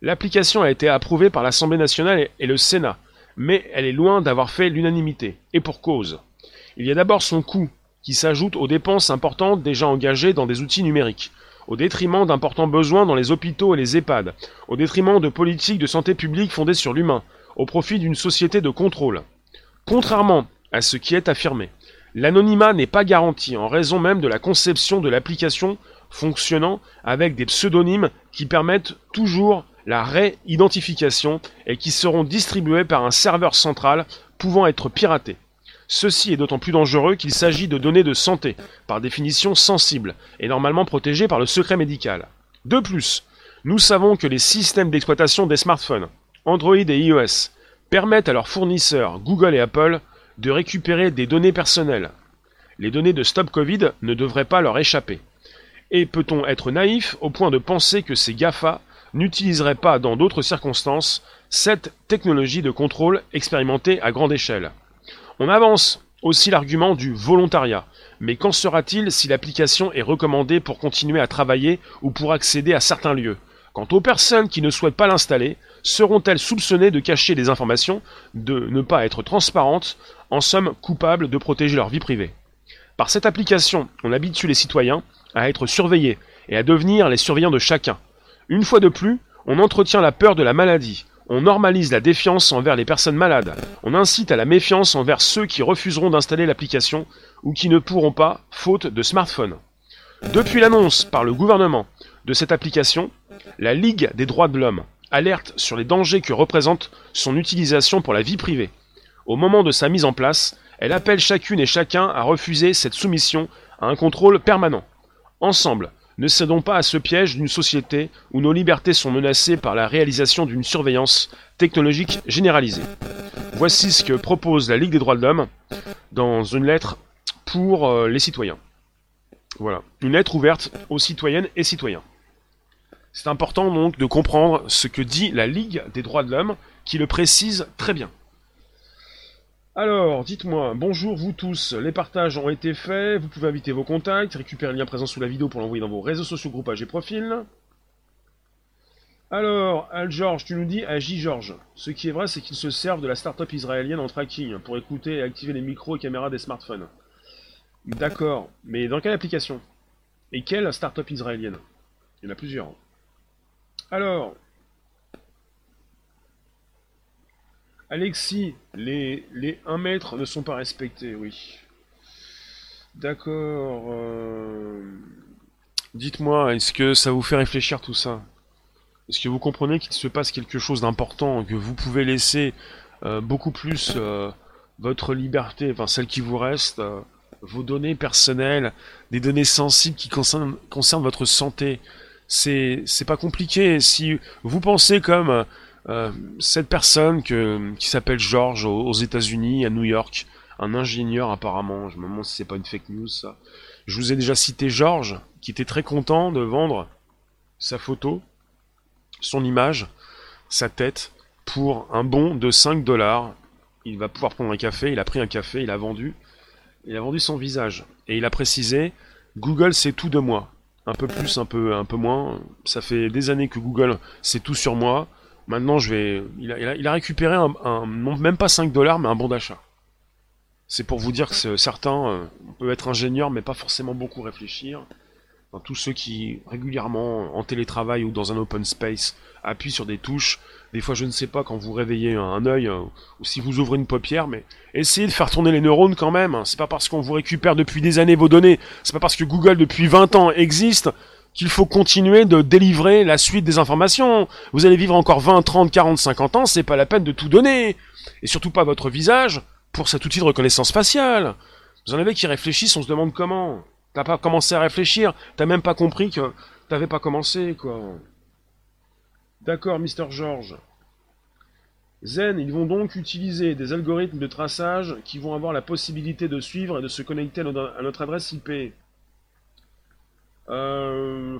L'application a été approuvée par l'Assemblée nationale et le Sénat mais elle est loin d'avoir fait l'unanimité, et pour cause. Il y a d'abord son coût, qui s'ajoute aux dépenses importantes déjà engagées dans des outils numériques, au détriment d'importants besoins dans les hôpitaux et les EHPAD, au détriment de politiques de santé publique fondées sur l'humain, au profit d'une société de contrôle. Contrairement à ce qui est affirmé, l'anonymat n'est pas garanti en raison même de la conception de l'application fonctionnant avec des pseudonymes qui permettent toujours la réidentification et qui seront distribués par un serveur central pouvant être piraté. Ceci est d'autant plus dangereux qu'il s'agit de données de santé, par définition sensibles, et normalement protégées par le secret médical. De plus, nous savons que les systèmes d'exploitation des smartphones, Android et iOS, permettent à leurs fournisseurs, Google et Apple, de récupérer des données personnelles. Les données de Stop Covid ne devraient pas leur échapper. Et peut-on être naïf au point de penser que ces GAFA n'utiliserait pas dans d'autres circonstances cette technologie de contrôle expérimentée à grande échelle? On avance. Aussi l'argument du volontariat, mais qu'en sera-t-il si l'application est recommandée pour continuer à travailler ou pour accéder à certains lieux? Quant aux personnes qui ne souhaitent pas l'installer, seront-elles soupçonnées de cacher des informations, de ne pas être transparentes, en somme coupables de protéger leur vie privée? Par cette application, on habitue les citoyens à être surveillés et à devenir les surveillants de chacun, une fois de plus, on entretient la peur de la maladie, on normalise la défiance envers les personnes malades, on incite à la méfiance envers ceux qui refuseront d'installer l'application ou qui ne pourront pas, faute de smartphone. Depuis l'annonce par le gouvernement de cette application, la Ligue des droits de l'homme alerte sur les dangers que représente son utilisation pour la vie privée. Au moment de sa mise en place, elle appelle chacune et chacun à refuser cette soumission à un contrôle permanent. Ensemble, ne cédons pas à ce piège d'une société où nos libertés sont menacées par la réalisation d'une surveillance technologique généralisée. Voici ce que propose la Ligue des droits de l'homme dans une lettre pour euh, les citoyens. Voilà, une lettre ouverte aux citoyennes et citoyens. C'est important donc de comprendre ce que dit la Ligue des droits de l'homme, qui le précise très bien. Alors, dites-moi, bonjour vous tous, les partages ont été faits, vous pouvez inviter vos contacts, récupérer le lien présent sous la vidéo pour l'envoyer dans vos réseaux sociaux, groupages et profils. Alors, Al George, tu nous dis J George. Ce qui est vrai, c'est qu'ils se servent de la start-up israélienne en tracking pour écouter et activer les micros et caméras des smartphones. D'accord, mais dans quelle application? Et quelle start-up israélienne? Il y en a plusieurs. Alors, Alexis, les, les 1 mètre ne sont pas respectés, oui. D'accord. euh, Dites-moi, est-ce que ça vous fait réfléchir tout ça? Est-ce que vous comprenez qu'il se passe quelque chose d'important, que vous pouvez laisser euh, beaucoup plus euh, votre liberté, enfin celle qui vous reste, vos données personnelles, des données sensibles qui concernent, concernent votre santé? C'est pas compliqué. Si vous pensez comme euh, cette personne qui s'appelle George aux, États-Unis, à New York, un ingénieur apparemment, je me demande si c'est pas une fake news ça. Je vous ai déjà cité George, qui était très content de vendre sa photo, son image, sa tête, pour un bon de 5 dollars. Il va pouvoir prendre un café, il a pris un café, il a vendu, il a vendu son visage. Et il a précisé, Google sait tout de moi. Un peu plus, un peu, un peu moins. Ça fait des années que Google sait tout sur moi. Maintenant, je vais. Il a, il a- récupéré un, même pas 5 dollars, mais un bon d'achat. C'est pour vous dire que certains euh, peuvent être ingénieurs, mais pas forcément beaucoup réfléchir. Tous ceux qui régulièrement en télétravail ou dans un open space appuient sur des touches. Des fois, je ne sais pas quand vous réveillez un, un œil euh, ou si vous ouvrez une paupière, mais essayez de faire tourner les neurones quand même. hein. C'est pas parce qu'on vous récupère depuis des années vos données, c'est pas parce que Google depuis 20 ans existe qu'il faut continuer de délivrer la suite des informations. Vous allez vivre encore 20, 30, 40, 50 ans, c'est pas la peine de tout donner. Et surtout pas votre visage pour cet outil de reconnaissance faciale. Vous en avez qui réfléchissent, on se demande comment. T'as pas commencé à réfléchir, t'as même pas compris que t'avais pas commencé, quoi. D'accord, Mister George. Zen, ils vont donc utiliser des algorithmes de traçage qui vont avoir la possibilité de suivre et de se connecter à notre, à notre adresse IP. Euh...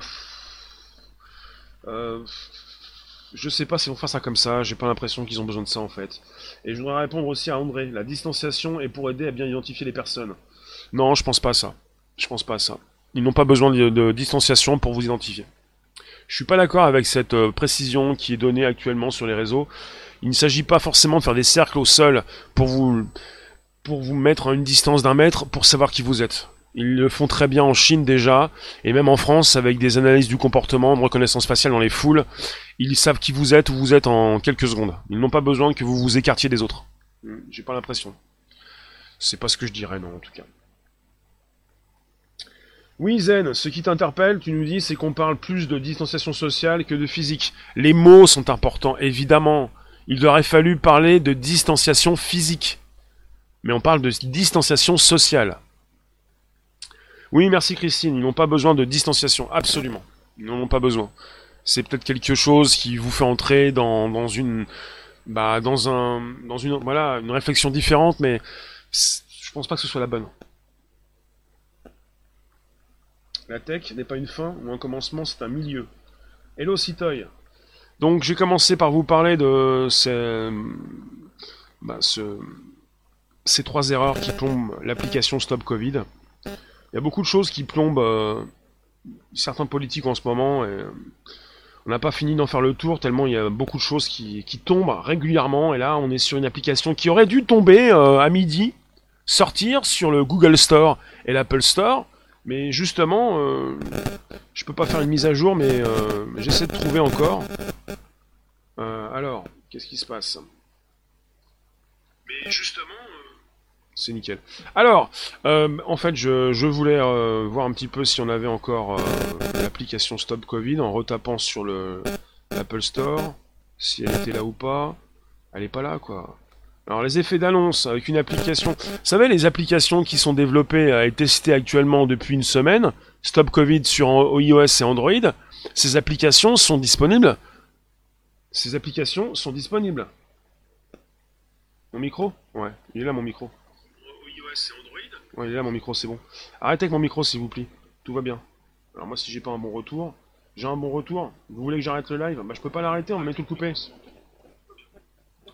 Euh... Je sais pas s'ils vont faire ça comme ça, j'ai pas l'impression qu'ils ont besoin de ça en fait. Et je voudrais répondre aussi à André, la distanciation est pour aider à bien identifier les personnes. Non, je pense pas à ça. Je pense pas à ça. Ils n'ont pas besoin de, de distanciation pour vous identifier. Je suis pas d'accord avec cette euh, précision qui est donnée actuellement sur les réseaux. Il ne s'agit pas forcément de faire des cercles au sol pour vous, pour vous mettre à une distance d'un mètre pour savoir qui vous êtes. Ils le font très bien en Chine déjà, et même en France avec des analyses du comportement, de reconnaissance faciale dans les foules. Ils savent qui vous êtes, où vous êtes en quelques secondes. Ils n'ont pas besoin que vous vous écartiez des autres. Hmm, J'ai pas l'impression. C'est pas ce que je dirais, non, en tout cas. Oui, Zen, ce qui t'interpelle, tu nous dis, c'est qu'on parle plus de distanciation sociale que de physique. Les mots sont importants, évidemment. Il aurait fallu parler de distanciation physique. Mais on parle de distanciation sociale. Oui, merci Christine, ils n'ont pas besoin de distanciation, absolument. Ils n'en ont pas besoin. C'est peut-être quelque chose qui vous fait entrer dans, une bah dans un dans une voilà, une réflexion différente mais je pense pas que ce soit la bonne. La tech n'est pas une fin ou un commencement, c'est un milieu. Hello Citoy. Donc j'ai commencé par vous parler de ces, bah, ce- ces trois erreurs qui plombent l'application Stop Covid. Il y a beaucoup de choses qui plombent euh, certains politiques en ce moment euh, on n'a pas fini d'en faire le tour tellement il y a beaucoup de choses qui, qui tombent régulièrement et là on est sur une application qui aurait dû tomber euh, à midi, sortir sur le Google Store et l'Apple Store mais justement, euh, je peux pas faire une mise à jour, mais euh, j'essaie de trouver encore. Alors, qu'est-ce qui se passe? Mais justement, c'est nickel. Alors, euh, en fait, je, voulais euh, voir un petit peu si on avait encore euh, l'application Stop Covid en retapant sur le l'Apple Store, si elle était là ou pas. Elle est pas là, quoi. Alors les effets d'annonce avec une application. Vous savez les applications qui sont développées et testées actuellement depuis une semaine, Stop Covid sur iOS et Android, ces applications sont disponibles. Ces applications sont disponibles. Mon micro? Ouais, il est là mon micro. Ouais, il est là mon micro, c'est bon. Arrêtez avec mon micro s'il vous plaît. Tout va bien. Alors moi si j'ai pas un bon retour, j'ai un bon retour. Vous voulez que j'arrête le live? Bah je peux pas l'arrêter, on va mettre tout coupé.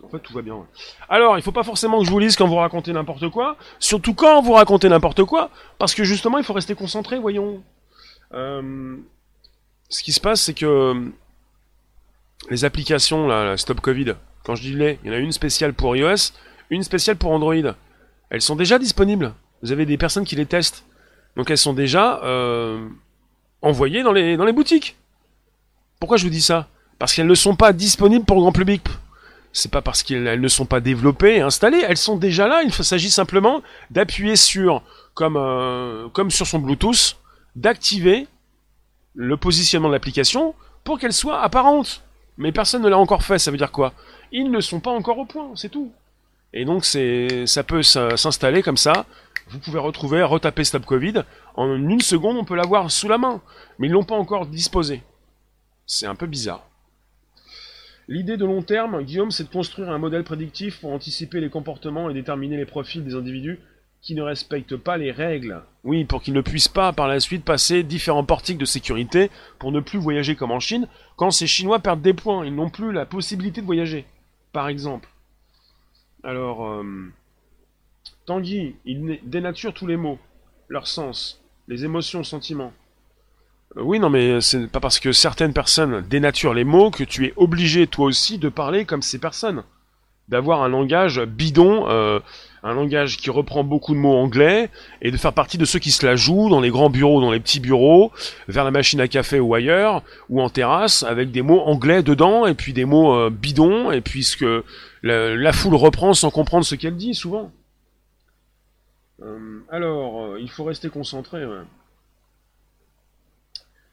En fait, tout va bien. ouais. Alors, il faut pas forcément que je vous lise quand vous racontez n'importe quoi. Surtout quand vous racontez n'importe quoi. Parce que justement, il faut rester concentré, voyons. Euh, ce qui se passe, c'est que les applications, là, Stop Covid, quand je dis les, il y en a une spéciale pour iOS, une spéciale pour Android. Elles sont déjà disponibles. Vous avez des personnes qui les testent. Donc elles sont déjà euh, envoyées dans les, boutiques. Pourquoi je vous dis ça? Parce qu'elles ne sont pas disponibles pour le grand public. C'est pas parce qu'elles ne sont pas développées et installées, elles sont déjà là. Il s'agit simplement d'appuyer sur, euh, comme sur son Bluetooth, d'activer le positionnement de l'application pour qu'elle soit apparente. Mais personne ne l'a encore fait, ça veut dire quoi? Ils ne sont pas encore au point, c'est tout. Et donc c'est, ça peut s'installer comme ça. Vous pouvez retrouver, retaper Stop Covid. En une seconde, on peut l'avoir sous la main. Mais ils l'ont pas encore disposé. C'est un peu bizarre. L'idée de long terme, Guillaume, c'est de construire un modèle prédictif pour anticiper les comportements et déterminer les profils des individus qui ne respectent pas les règles. Oui, pour qu'ils ne puissent pas par la suite passer différents portiques de sécurité pour ne plus voyager comme en Chine quand ces Chinois perdent des points. Ils n'ont plus la possibilité de voyager, par exemple. Alors, euh, Tanguy, il dénature tous les mots, leur sens, les émotions, sentiments. Euh, oui, non, mais c'est pas parce que certaines personnes dénaturent les mots que tu es obligé toi aussi de parler comme ces personnes. D'avoir un langage bidon, euh, un langage qui reprend beaucoup de mots anglais, et de faire partie de ceux qui se la jouent dans les grands bureaux, dans les petits bureaux, vers la machine à café ou ailleurs, ou en terrasse, avec des mots anglais dedans, et puis des mots euh, bidons, et puis ce que la, foule reprend sans comprendre ce qu'elle dit, souvent. alors, il faut rester concentré. Ouais.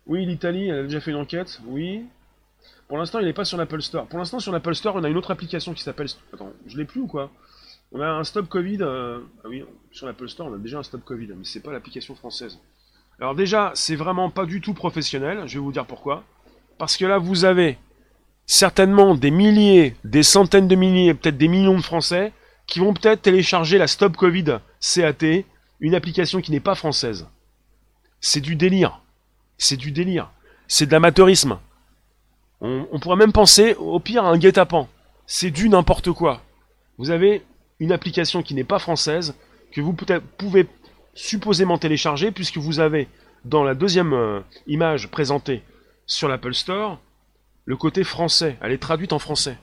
Oui, l'Italie, elle a déjà fait une enquête, oui. Pour l'instant, il n'est pas sur l'Apple Store. Pour l'instant, sur l'Apple Store, on a une autre application qui s'appelle... Attends, je l'ai plus ou quoi On a un Stop Covid... Euh, ah oui, sur l'Apple Store, on a déjà un Stop Covid, mais c'est pas l'application française. Alors déjà, c'est vraiment pas du tout professionnel, je vais vous dire pourquoi. Parce que là, vous avez certainement des milliers, des centaines de milliers, peut-être des millions de Français qui vont peut-être télécharger la Stop Covid CAT, une application qui n'est pas française. C'est du délire. C'est du délire. C'est de l'amateurisme. On, pourrait même penser, au pire, à un guet-apens. C'est du n'importe quoi. Vous avez une application qui n'est pas française, que vous pouvez supposément télécharger, puisque vous avez, dans la deuxième euh, image présentée sur l'Apple Store, le côté français. Elle est traduite en français.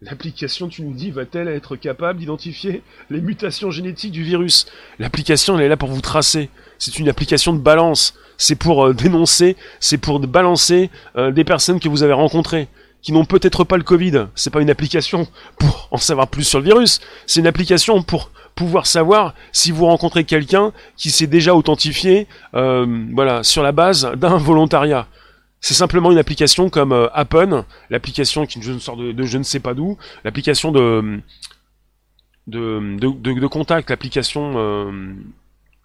L'application, tu nous dis, va-t-elle être capable d'identifier les mutations génétiques du virus? L'application, elle est là pour vous tracer. C'est une application de balance. C'est pour euh, dénoncer, c'est pour balancer euh, des personnes que vous avez rencontrées, qui n'ont peut-être pas le Covid. C'est pas une application pour en savoir plus sur le virus. C'est une application pour pouvoir savoir si vous rencontrez quelqu'un qui s'est déjà authentifié, euh, voilà, sur la base d'un volontariat. C'est simplement une application comme Appen, l'application qui je sort de, je ne sais pas d'où, l'application de contact, l'application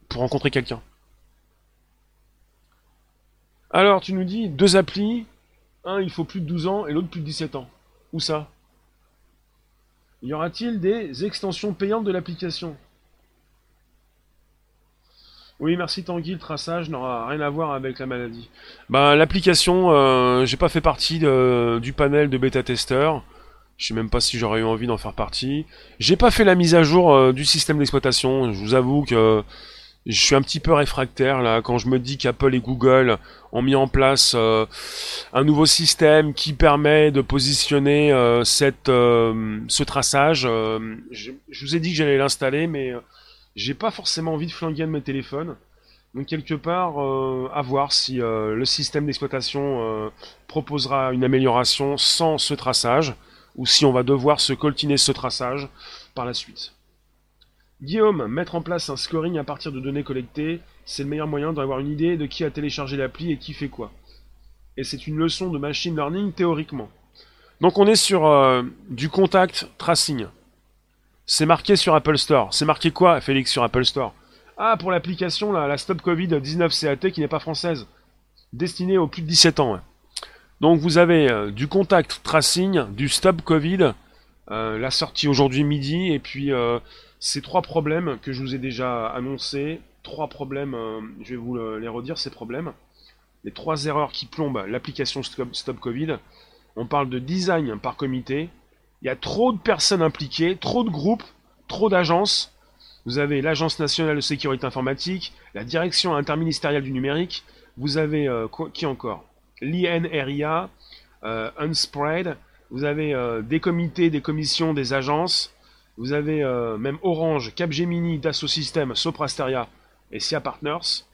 pour rencontrer quelqu'un. Alors, tu nous dis deux applis, un il faut plus de 12 ans et l'autre plus de 17 ans. Où ça? Y aura-t-il des extensions payantes de l'application? Oui, merci Tanguy, le traçage n'aura rien à voir avec la maladie. Bah, l'application, euh, j'ai pas fait partie du panel de bêta-testeurs. Je sais même pas si j'aurais eu envie d'en faire partie. J'ai pas fait la mise à jour euh, du système d'exploitation. Je vous avoue que je suis un petit peu réfractaire là quand je me dis qu'Apple et Google ont mis en place euh, un nouveau système qui permet de positionner cette, ce traçage. Je, je, vous ai dit que j'allais l'installer, mais j'ai pas forcément envie de flinguer de mes téléphones. Donc quelque part, euh, à voir si euh, le système d'exploitation euh, proposera une amélioration sans ce traçage, ou si on va devoir se coltiner ce traçage par la suite. Guillaume, mettre en place un scoring à partir de données collectées, c'est le meilleur moyen d'avoir une idée de qui a téléchargé l'appli et qui fait quoi. Et c'est une leçon de machine learning théoriquement. Donc on est sur du contact tracing. C'est marqué sur Apple Store. C'est marqué quoi, Félix, sur Apple Store? Ah, pour l'application, la Stop Covid-19 CAT qui n'est pas française. Destinée aux plus de 17 ans. Donc vous avez euh, du contact tracing, du Stop Covid, euh, la sortie aujourd'hui midi, et puis euh, ces trois problèmes que je vous ai déjà annoncés. Trois problèmes, je vais vous les redire, ces problèmes. Les trois erreurs qui plombent l'application Stop Covid. On parle de design par comité, il y a trop de personnes impliquées, trop de groupes, trop d'agences. Vous avez l'Agence nationale de sécurité informatique, la Direction interministérielle du numérique, vous avez euh, qui encore? L'INRIA, euh, Unspread, vous avez euh, des comités, des commissions, des agences, vous avez même Orange, Capgemini, Dassault Systèmes, Soprasteria et SIA Partners.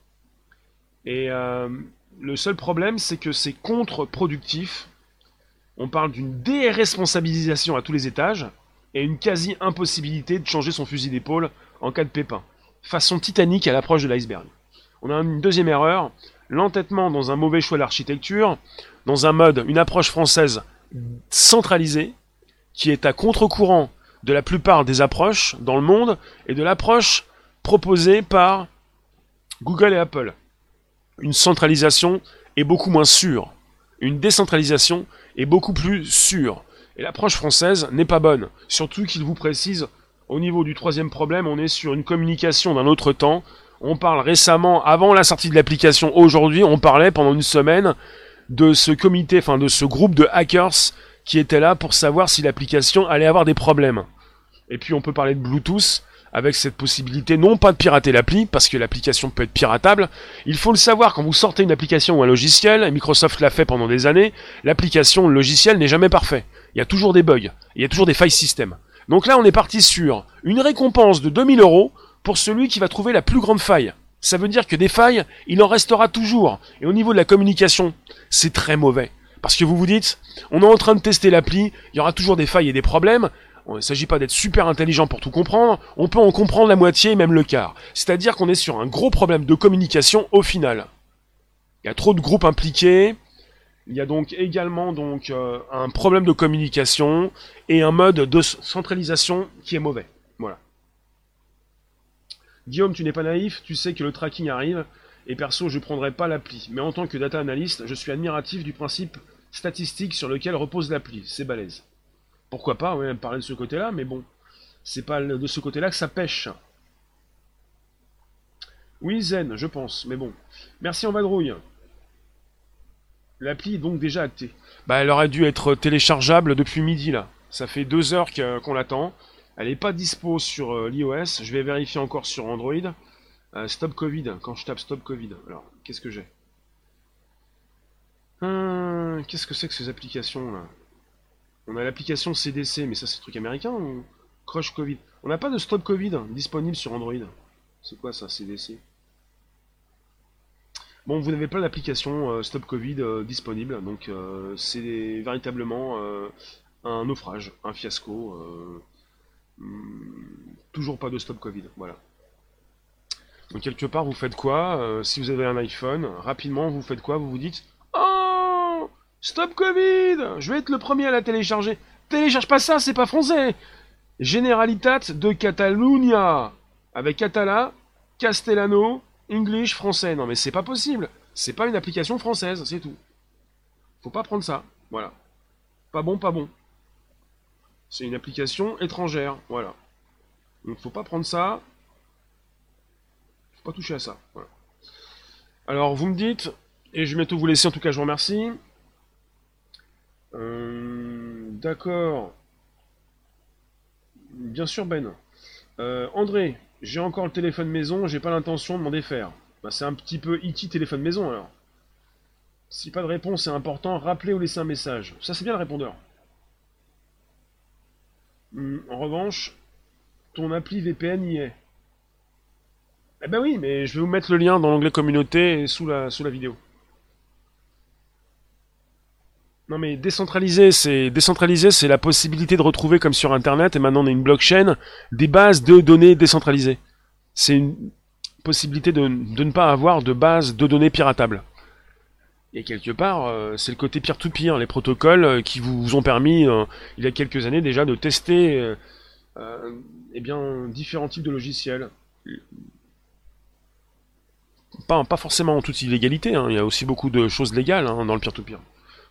Et le seul problème, c'est que c'est contre-productif On parle d'une déresponsabilisation à tous les étages et une quasi-impossibilité de changer son fusil d'épaule en cas de pépin. Façon titanique à l'approche de l'iceberg. On a une deuxième erreur, l'entêtement dans un mauvais choix d'architecture, dans un mode, une approche française centralisée, qui est à contre-courant de la plupart des approches dans le monde et de l'approche proposée par Google et Apple. Une centralisation est beaucoup moins sûre. Une décentralisation est beaucoup plus sûre. Et l'approche française n'est pas bonne. Surtout qu'il vous précise, au niveau du troisième problème, on est sur une communication d'un autre temps. On parle récemment, avant la sortie de l'application, aujourd'hui, on parlait pendant une semaine de ce comité, enfin de ce groupe de hackers qui était là pour savoir si l'application allait avoir des problèmes. Et puis on peut parler de Bluetooth avec cette possibilité non pas de pirater l'appli, parce que l'application peut être piratable. Il faut le savoir, quand vous sortez une application ou un logiciel, et Microsoft l'a fait pendant des années, l'application, le logiciel n'est jamais parfait. Il y a toujours des bugs, il y a toujours des failles système. Donc là, on est parti sur une récompense de 2000 euros pour celui qui va trouver la plus grande faille. Ça veut dire que des failles, il en restera toujours. Et au niveau de la communication, c'est très mauvais. Parce que vous vous dites, on est en train de tester l'appli, il y aura toujours des failles et des problèmes. Il ne s'agit pas d'être super intelligent pour tout comprendre, on peut en comprendre la moitié, même le quart. C'est-à-dire qu'on est sur un gros problème de communication au final. Il y a trop de groupes impliqués, il y a donc également euh, un problème de communication et un mode de centralisation qui est mauvais. Voilà. Guillaume, tu n'es pas naïf, tu sais que le tracking arrive, et perso, je ne prendrai pas l'appli. Mais en tant que data analyst, je suis admiratif du principe statistique sur lequel repose l'appli. C'est balèze. Pourquoi pas, ouais, parler de ce côté-là, mais bon, c'est pas de ce côté-là que ça pêche. Oui, Zen, je pense, mais bon. Merci en vadrouille. L'appli est donc déjà actée. Bah, elle aurait dû être téléchargeable depuis midi, là. Ça fait deux heures qu'on l'attend. Elle n'est pas dispo sur euh, l'iOS. Je vais vérifier encore sur Android. Euh, stop Covid, quand je tape Stop Covid. Alors, qu'est-ce que j'ai hum, Qu'est-ce que c'est que ces applications là? On a l'application CDC, mais ça c'est truc américain ou Crush Covid? On n'a pas de Stop Covid disponible sur Android. C'est quoi ça, CDC Bon, vous n'avez pas l'application euh, Stop Covid euh, disponible, donc c'est véritablement un naufrage, un fiasco. Hmm, toujours pas de Stop Covid, voilà. Donc quelque part, vous faites quoi euh, Si vous avez un iPhone, rapidement, vous faites quoi? Vous vous dites Oh Stop Covid Je vais être le premier à la télécharger. Télécharge pas ça, c'est pas français Generalitat de Catalunya Avec Catala, Castellano, English, français. Non mais c'est pas possible C'est pas une application française, c'est tout. Faut pas prendre ça. Voilà. Pas bon, pas bon. C'est une application étrangère. Voilà. Donc faut pas prendre ça pas toucher à ça. Alors, vous me dites, et je vais bientôt vous laisser, en tout cas, je vous remercie. Euh, d'accord. Bien sûr, Ben. Euh, André, j'ai encore le téléphone maison, j'ai pas l'intention de m'en défaire. Bah, c'est un petit peu E.T. téléphone maison, alors. Si pas de réponse est important, rappelez ou laissez un message. Ça, c'est bien le répondeur. Hum, en revanche, ton appli VPN y est. Eh ben oui, mais je vais vous mettre le lien dans l'onglet communauté sous la, vidéo. Non mais décentraliser, c'est décentraliser, c'est la possibilité de retrouver comme sur Internet et maintenant on a une blockchain des bases de données décentralisées. C'est une possibilité de, ne pas avoir de base de données piratables. Et quelque part, euh, c'est le côté peer-to-peer, les protocoles euh, qui vous ont permis, euh, il y a quelques années déjà, de tester eh bien, différents types de logiciels pas, forcément en toute illégalité, hein. il y a aussi beaucoup de choses légales hein, dans le peer-to-peer.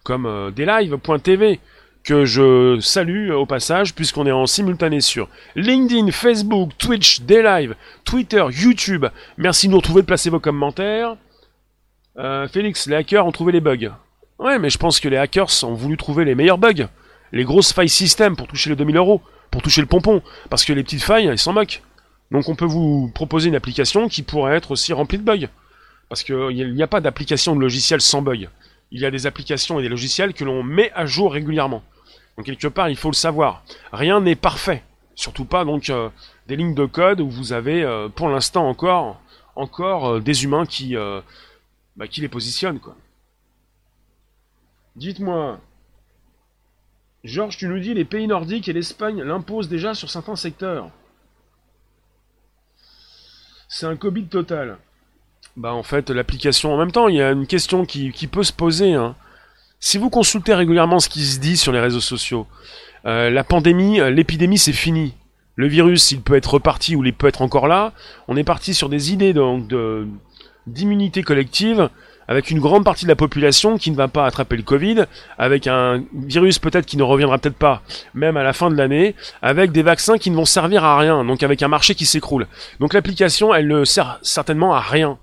Comme euh, deslive.tv, que je salue au passage, puisqu'on est en simultané sur LinkedIn, Facebook, Twitch, Daylive, Twitter, YouTube. Merci de nous retrouver, de placer vos commentaires. Euh, Félix, les hackers ont trouvé les bugs. Ouais, mais je pense que les hackers ont voulu trouver les meilleurs bugs. Les grosses failles système pour toucher les 2000 euros, pour toucher le pompon. Parce que les petites failles, ils s'en moquent. Donc on peut vous proposer une application qui pourrait être aussi remplie de bugs. Parce qu'il n'y a pas d'application de logiciel sans bug. Il y a des applications et des logiciels que l'on met à jour régulièrement. Donc quelque part, il faut le savoir. Rien n'est parfait. Surtout pas donc euh, des lignes de code où vous avez euh, pour l'instant encore encore euh, des humains qui bah, qui les positionnent. Dites-moi, Georges, tu nous dis les pays nordiques et l'Espagne l'imposent déjà sur certains secteurs. C'est un Covid total. Bah en fait, l'application, en même temps, il y a une question qui, peut se poser. Hein. Si vous consultez régulièrement ce qui se dit sur les réseaux sociaux, euh, la pandémie, euh, l'épidémie, c'est fini. Le virus, il peut être reparti ou il peut être encore là. On est parti sur des idées d'immunité collective avec une grande partie de la population qui ne va pas attraper le Covid, avec un virus peut-être qui ne reviendra peut-être pas, même à la fin de l'année, avec des vaccins qui ne vont servir à rien, donc avec un marché qui s'écroule. Donc l'application, elle ne sert certainement à rien.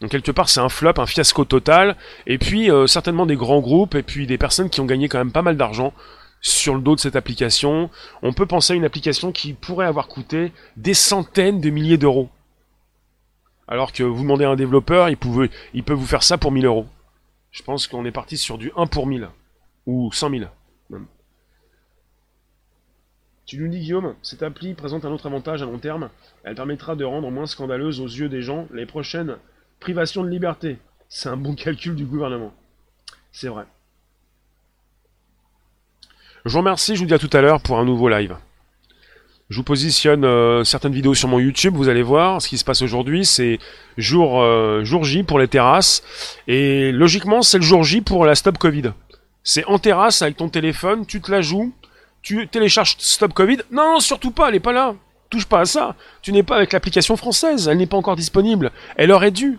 Donc quelque part c'est un flop, un fiasco total, et puis euh, certainement des grands groupes, et puis des personnes qui ont gagné quand même pas mal d'argent sur le dos de cette application. On peut penser à une application qui pourrait avoir coûté des centaines de milliers d'euros. Alors que vous demandez à un développeur, il, peut vous faire ça pour 1000 euros. Je pense qu'on est parti sur du 1 pour 1000. Ou 100 000. Tu nous dis, Guillaume, cette appli présente un autre avantage à long terme. Elle permettra de rendre moins scandaleuse aux yeux des gens les prochaines privations de liberté. C'est un bon calcul du gouvernement. C'est vrai. Je vous remercie, je vous dis à tout à l'heure pour un nouveau live. Je vous positionne euh, certaines vidéos sur mon YouTube, vous allez voir ce qui se passe aujourd'hui, c'est jour, euh, jour J pour les terrasses, et logiquement c'est le jour J pour la Stop Covid. C'est en terrasse avec ton téléphone, tu te la joues, tu télécharges Stop Covid, non, surtout pas, elle est pas là, touche pas à ça, tu n'es pas avec l'application française, elle n'est pas encore disponible, elle aurait dû.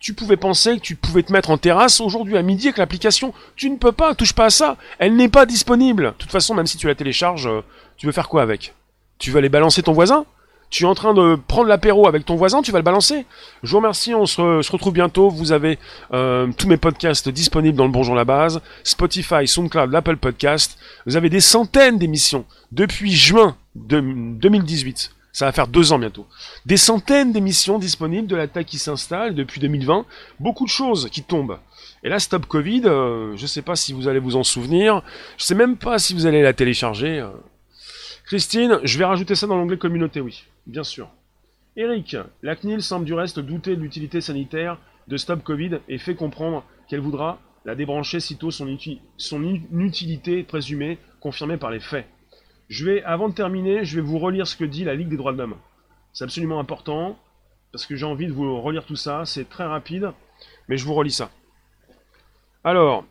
Tu pouvais penser que tu pouvais te mettre en terrasse aujourd'hui à midi avec l'application. Tu ne peux pas, touche pas à ça. Elle n'est pas disponible. De toute façon, même si tu la télécharges, euh, tu veux faire quoi avec? Tu vas aller balancer ton voisin tu es en train de prendre l'apéro avec ton voisin, tu vas le balancer. Je vous remercie, on se, retrouve bientôt. Vous avez euh, tous mes podcasts disponibles dans le Bonjour la base, Spotify, SoundCloud, l'Apple Podcast. Vous avez des centaines d'émissions depuis juin de 2018. Ça va faire deux ans bientôt. Des centaines d'émissions disponibles de l'attaque qui s'installe depuis 2020. Beaucoup de choses qui tombent. Et là, Stop Covid, euh, je ne sais pas si vous allez vous en souvenir. Je sais même pas si vous allez la télécharger. Euh. Christine, je vais rajouter ça dans l'onglet communauté, oui, bien sûr. Eric, la CNIL semble du reste douter de l'utilité sanitaire de Stop Covid et fait comprendre qu'elle voudra la débrancher sitôt son, inutilité présumée confirmée par les faits. Je vais, avant de terminer, je vais vous relire ce que dit la Ligue des droits de l'homme. C'est absolument important, parce que j'ai envie de vous relire tout ça, c'est très rapide, mais je vous relis ça. Alors,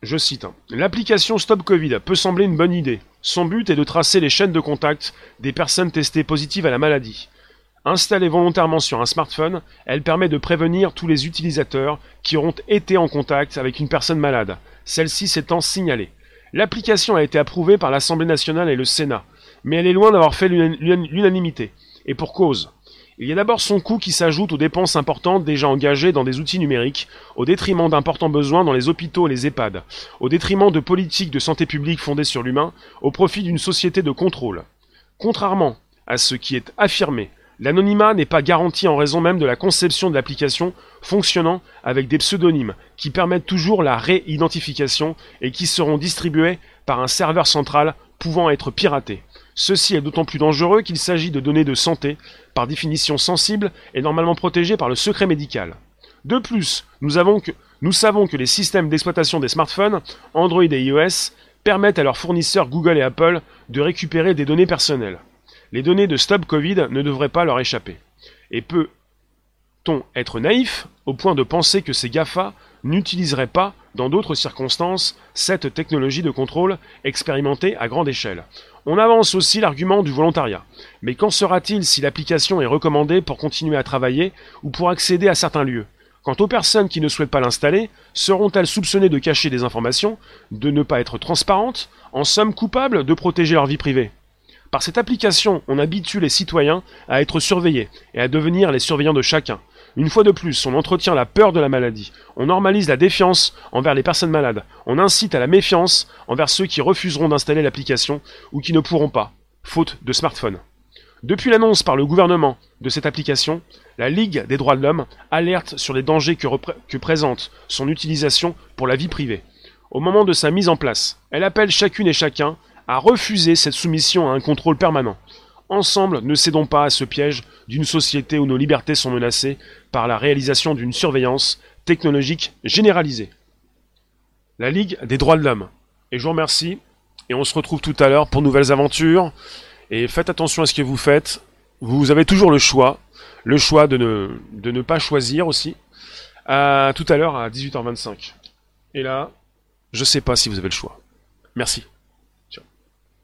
je cite, hein. L'application Stop Covid peut sembler une bonne idée. Son but est de tracer les chaînes de contact des personnes testées positives à la maladie. Installée volontairement sur un smartphone, elle permet de prévenir tous les utilisateurs qui auront été en contact avec une personne malade, celle-ci s'étant signalée. L'application a été approuvée par l'Assemblée nationale et le Sénat, mais elle est loin d'avoir fait l'unanimité. Et pour cause. Il y a d'abord son coût qui s'ajoute aux dépenses importantes déjà engagées dans des outils numériques, au détriment d'importants besoins dans les hôpitaux et les EHPAD, au détriment de politiques de santé publique fondées sur l'humain, au profit d'une société de contrôle. Contrairement à ce qui est affirmé, l'anonymat n'est pas garanti en raison même de la conception de l'application fonctionnant avec des pseudonymes qui permettent toujours la réidentification et qui seront distribués par un serveur central pouvant être piraté. Ceci est d'autant plus dangereux qu'il s'agit de données de santé, par définition sensibles et normalement protégées par le secret médical. De plus, nous, savons que les systèmes d'exploitation des smartphones, Android et iOS, permettent à leurs fournisseurs Google et Apple de récupérer des données personnelles. Les données de Stop Covid ne devraient pas leur échapper. Et peut-on être naïf au point de penser que ces GAFA n'utiliseraient pas, dans d'autres circonstances, cette technologie de contrôle expérimentée à grande échelle? On avance aussi l'argument du volontariat. Mais qu'en sera-t-il si l'application est recommandée pour continuer à travailler ou pour accéder à certains lieux? Quant aux personnes qui ne souhaitent pas l'installer, seront-elles soupçonnées de cacher des informations, de ne pas être transparentes, en somme coupables de protéger leur vie privée? Par cette application, on habitue les citoyens à être surveillés et à devenir les surveillants de chacun. Une fois de plus, on entretient la peur de la maladie, on normalise la défiance envers les personnes malades, on incite à la méfiance envers ceux qui refuseront d'installer l'application ou qui ne pourront pas, faute de smartphone. Depuis l'annonce par le gouvernement de cette application, la Ligue des droits de l'homme alerte sur les dangers que, présente son utilisation pour la vie privée. Au moment de sa mise en place, elle appelle chacune et chacun à refuser cette soumission à un contrôle permanent. Ensemble, ne cédons pas à ce piège d'une société où nos libertés sont menacées par la réalisation d'une surveillance technologique généralisée. La Ligue des droits de l'homme. Et je vous remercie. Et on se retrouve tout à l'heure pour nouvelles aventures. Et faites attention à ce que vous faites. Vous avez toujours le choix. Le choix de ne, de ne pas choisir aussi. À tout à l'heure à 18h25. Et là, je sais pas si vous avez le choix. Merci.